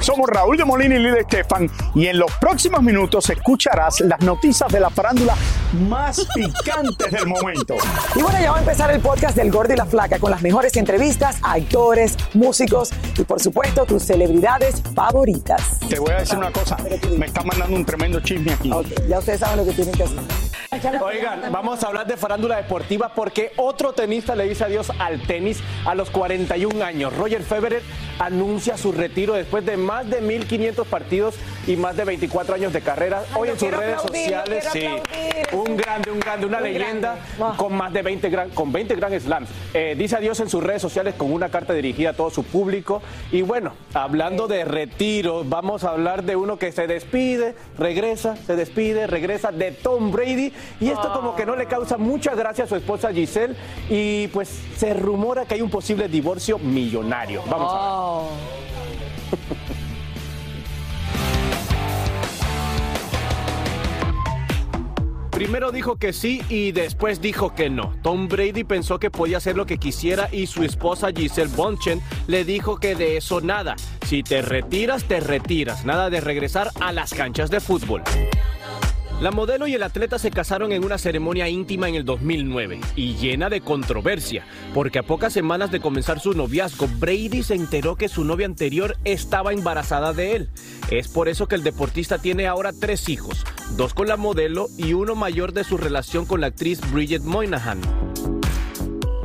Somos Raúl de Molina y Lidia Estefan y en los próximos minutos escucharás las noticias de la farándula más picantes del momento. Y bueno, ya va a empezar el podcast del Gordo y la Flaca con las mejores entrevistas a actores, músicos y por supuesto tus celebridades favoritas. Te voy a decir una cosa, me está mandando un tremendo chisme aquí. Ya ustedes saben lo que tienen que hacer. Oigan, vamos a hablar de farándula deportiva porque otro tenista le dice adiós al tenis a los 41 años. Roger Federer anuncia su retiro después de más de 1.500 partidos y más de 24 años de carrera. Hoy en sus redes aplaudir, sociales, sí, aplaudir. un grande, un grande, una Un leyenda grande. Con más de 20 gran, con 20 Grand Slams. Eh, dice adiós en sus redes sociales con una carta dirigida a todo su público. Y bueno, hablando de retiro, vamos a hablar de uno que se despide, regresa, se despide, regresa de Tom Brady. Y esto como que no le causa mucha gracia a su esposa Giselle. Y pues se rumora que hay un posible divorcio millonario. Vamos a ver. Primero dijo que sí y después dijo que no. Tom Brady pensó que podía hacer lo que quisiera y su esposa Giselle Bonchen le dijo que de eso nada. Si te retiras, te retiras. Nada de regresar a las canchas de fútbol. La modelo y el atleta se casaron en una ceremonia íntima en el 2009 y llena de controversia, porque a pocas semanas de comenzar su noviazgo, Brady se enteró que su novia anterior estaba embarazada de él. Es por eso que el deportista tiene ahora tres hijos, dos con la modelo y uno mayor de su relación con la actriz Bridget Moynihan.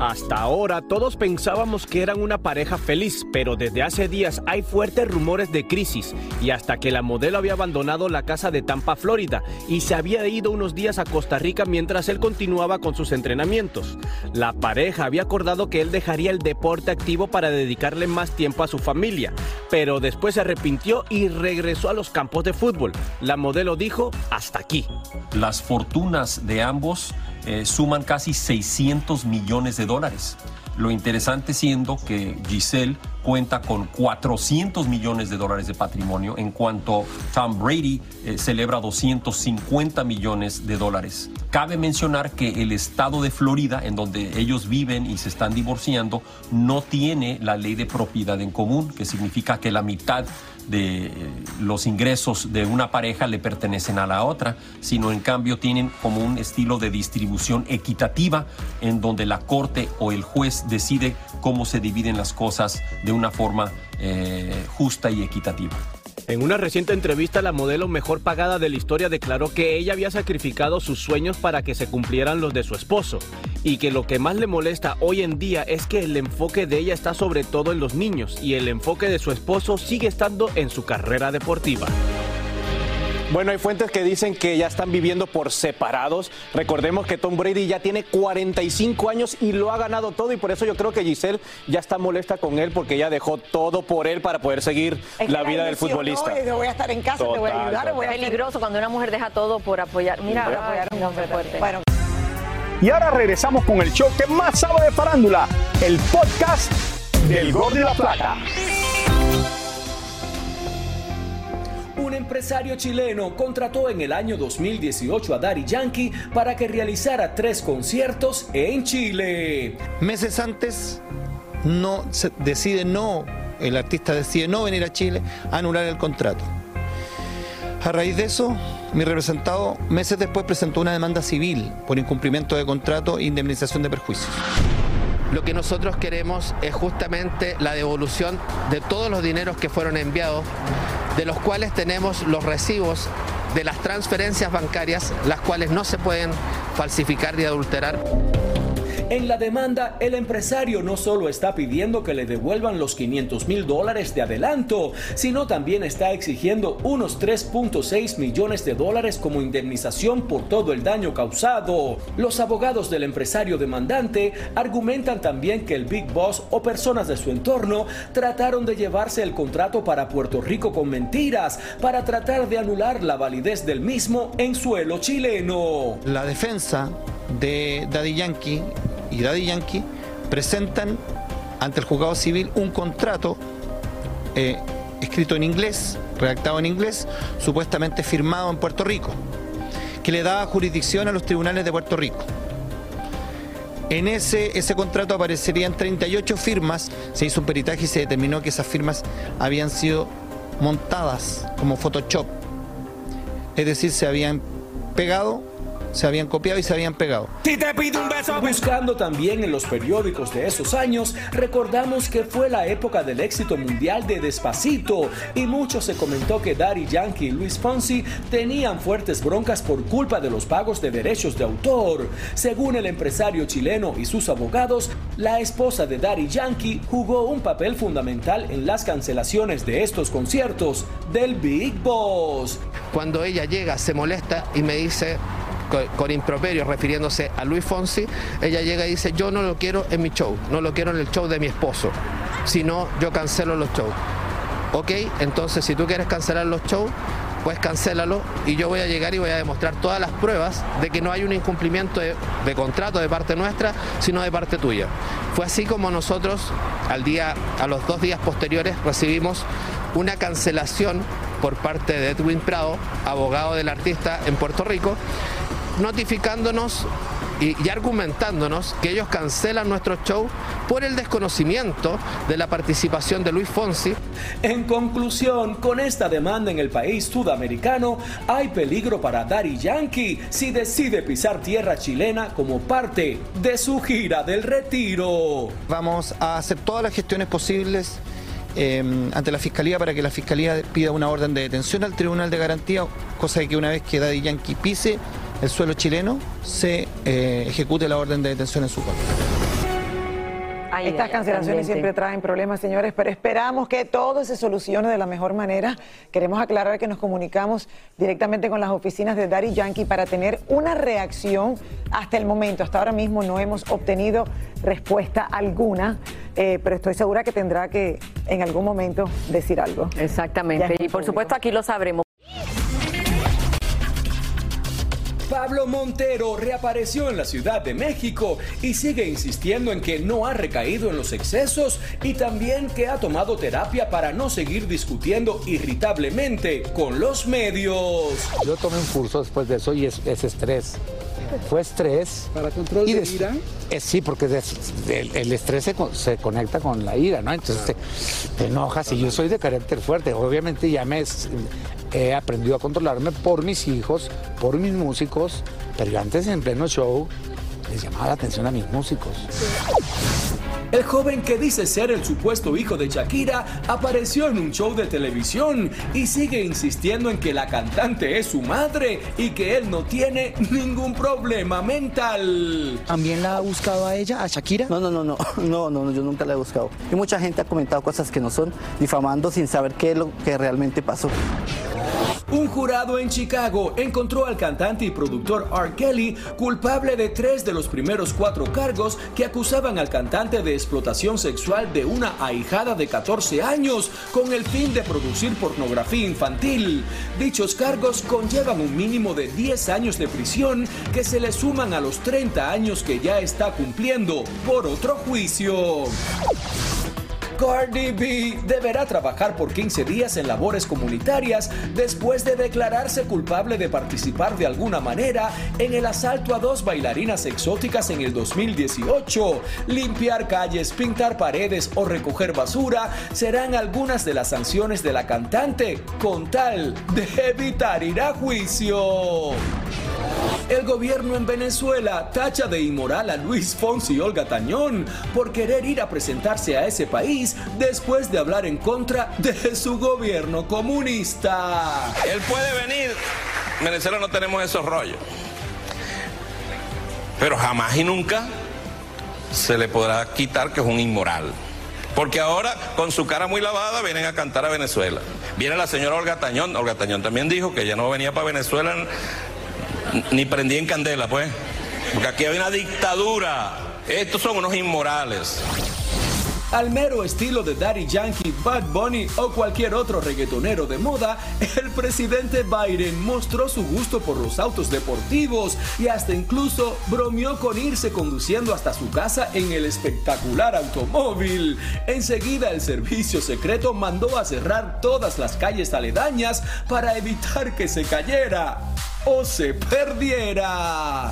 Hasta ahora todos pensábamos que eran una pareja feliz, pero desde hace días hay fuertes rumores de crisis y hasta que la modelo había abandonado la casa de Tampa, Florida, y se había ido unos días a Costa Rica mientras él continuaba con sus entrenamientos. La pareja había acordado que él dejaría el deporte activo para dedicarle más tiempo a su familia, pero después se arrepintió y regresó a los campos de fútbol. La modelo dijo, hasta aquí. Las fortunas de ambos eh, suman casi 600 millones de dólares. Lo interesante siendo que Giselle cuenta con 400 millones de dólares de patrimonio, en cuanto Tom Brady eh, celebra 250 millones de dólares. Cabe mencionar que el estado de Florida, en donde ellos viven y se están divorciando, no tiene la ley de propiedad en común, que significa que la mitad de eh, los ingresos de una pareja le pertenecen a la otra, sino en cambio tienen como un estilo de distribución equitativa en donde la corte o el juez decide cómo se dividen las cosas de una forma eh, justa y equitativa. En una reciente entrevista, la modelo mejor pagada de la historia declaró que ella había sacrificado sus sueños para que se cumplieran los de su esposo y que lo que más le molesta hoy en día es que el enfoque de ella está sobre todo en los niños y el enfoque de su esposo sigue estando en su carrera deportiva. Bueno, hay fuentes que dicen que ya están viviendo por separados. Recordemos que Tom Brady ya tiene 45 años y lo ha ganado todo y por eso yo creo que Giselle ya está molesta con él porque ella dejó todo por él para poder seguir Es la vida del futbolista. ¿no? Yo voy a estar en casa, te voy a Total, ayudar, total. voy a Es peligroso cuando una mujer deja todo por apoyar. Mira, Voy a apoyar a un hombre fuerte. Bueno, Y ahora regresamos con el show que más sabe de farándula, el podcast del Gordo y la Plata. Un empresario chileno contrató en el año 2018 a Daddy Yankee para que realizara tres conciertos en Chile. Meses antes no se decide no, el artista decide no venir a Chile a anular el contrato. A raíz de eso, mi representado meses después presentó una demanda civil por incumplimiento de contrato e indemnización de perjuicios. Lo que nosotros queremos es justamente la devolución de todos los dineros que fueron enviados, de los cuales tenemos los recibos de las transferencias bancarias, las cuales no se pueden falsificar ni adulterar. En la demanda, el empresario no solo está pidiendo que le devuelvan los 500 mil dólares de adelanto, sino también está exigiendo unos 3.6 millones de dólares como indemnización por todo el daño causado. Los abogados del empresario demandante argumentan también que el Big Boss o personas de su entorno trataron de llevarse el contrato para Puerto Rico con mentiras para tratar de anular la validez del mismo en suelo chileno. La defensa de Daddy Yankee y Daddy Yankee presentan ante el juzgado civil un contrato eh, escrito en inglés, redactado en inglés, supuestamente firmado en Puerto Rico, que le daba jurisdicción a los tribunales de Puerto Rico. En ese, ese contrato aparecerían 38 firmas, se hizo un peritaje y se determinó que esas firmas habían sido montadas como Photoshop, es decir, se habían pegado se habían copiado y se habían pegado. Si te pido un beso, buscando también en los periódicos de esos años, recordamos que fue la época del éxito mundial de Despacito y mucho se comentó que Daddy Yankee y Luis Fonsi tenían fuertes broncas por culpa de los pagos de derechos de autor. Según el empresario chileno y sus abogados, la esposa de Daddy Yankee jugó un papel fundamental en las cancelaciones de estos conciertos del Big Boss. Cuando ella llega, se molesta y me dice, con, improperio refiriéndose a Luis Fonsi, ella llega y dice, yo no lo quiero en mi show, no lo quiero en el show de mi esposo, sino yo cancelo los shows. Ok, entonces si tú quieres cancelar los shows, pues cancélalo y yo voy a llegar y voy a demostrar todas las pruebas de que no hay un incumplimiento de, de, contrato de parte nuestra, sino de parte tuya. Fue así como nosotros al día, a los dos días posteriores recibimos una cancelación por parte de Edwin Prado, abogado del artista en Puerto Rico, notificándonos y, argumentándonos que ellos cancelan nuestro show por el desconocimiento de la participación de Luis Fonsi. En conclusión, con esta demanda en el país sudamericano, hay peligro para Daddy Yankee si decide pisar tierra chilena como parte de su gira del retiro. Vamos a hacer todas las gestiones posibles eh, ante la Fiscalía para que la Fiscalía pida una orden de detención al Tribunal de Garantía, cosa de que una vez que Daddy Yankee pise el suelo chileno, se eh, ejecute la orden de detención en su contra. Estas cancelaciones siempre traen problemas, señores, pero esperamos que todo se solucione de la mejor manera. Queremos aclarar que nos comunicamos directamente con las oficinas de Daddy Yankee para tener una reacción hasta el momento. Hasta ahora mismo no hemos obtenido respuesta alguna, eh, pero estoy segura que tendrá que en algún momento decir algo. Exactamente, y por supuesto aquí lo sabremos. Pablo Montero reapareció en la Ciudad de México y sigue insistiendo en que no ha recaído en los excesos y también que ha tomado terapia para no seguir discutiendo irritablemente con los medios. Yo tomé un curso después de eso y es, estrés. Fue estrés. ¿Para control de ira? Eh, sí, porque el, estrés se, conecta con la ira, ¿no? Entonces te, te, enojas y yo soy de carácter fuerte. Obviamente ya me he aprendido a controlarme por mis hijos, por mis músicos, pero antes en pleno show les llamaba la atención a mis músicos. El joven que dice ser el supuesto hijo de Shakira apareció en un show de televisión y sigue insistiendo en que la cantante es su madre y que él no tiene ningún problema mental. ¿También la ha buscado a ella, a Shakira? No, no, no, no, no, no, yo nunca la he buscado. Y mucha gente ha comentado cosas que no son, difamando sin saber qué es lo que realmente pasó. Un jurado en Chicago encontró al cantante y productor R. Kelly culpable de tres de los primeros cuatro cargos que acusaban al cantante de explotación sexual de una ahijada de 14 años con el fin de producir pornografía infantil. Dichos cargos conllevan un mínimo de 10 años de prisión que se le suman a los 30 años que ya está cumpliendo por otro juicio. Cardi B deberá trabajar por 15 días en labores comunitarias después de declararse culpable de participar de alguna manera en el asalto a dos bailarinas exóticas en el 2018. Limpiar calles, pintar paredes o recoger basura serán algunas de las sanciones de la cantante con tal de evitar ir a juicio. El gobierno en Venezuela tacha de inmoral a Luis Fonsi y Olga Tañón por querer ir a presentarse a ese país después de hablar en contra de su gobierno comunista. Él puede venir. En Venezuela no tenemos esos rollos. Pero jamás y nunca se le podrá quitar que es un inmoral. Porque ahora, con su cara muy lavada, vienen a cantar a Venezuela. Viene la señora Olga Tañón. Olga Tañón también dijo que ya no venía para Venezuela ni prendía en candela, pues. Porque aquí hay una dictadura. Estos son unos inmorales. Al mero estilo de Daddy Yankee, Bad Bunny o cualquier otro reggaetonero de moda, el presidente Biden mostró su gusto por los autos deportivos y hasta incluso bromeó con irse conduciendo hasta su casa en el espectacular automóvil. Enseguida el servicio secreto mandó a cerrar todas las calles aledañas para evitar que se cayera o se perdiera.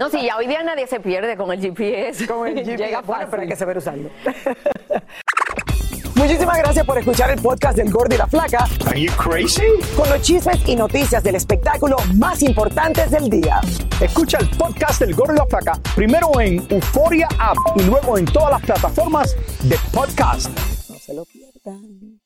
No, si ya hoy día nadie se pierde con el GPS. Con el GPS. Llega bueno, pero hay que saber usarlo. Muchísimas gracias por escuchar el podcast del Gordo y la Flaca. Are you crazy? Con los chismes y noticias del espectáculo más importantes del día. Escucha el podcast del Gordo y la Flaca primero en Euforia App y luego en todas las plataformas de podcast. No se lo pierdan.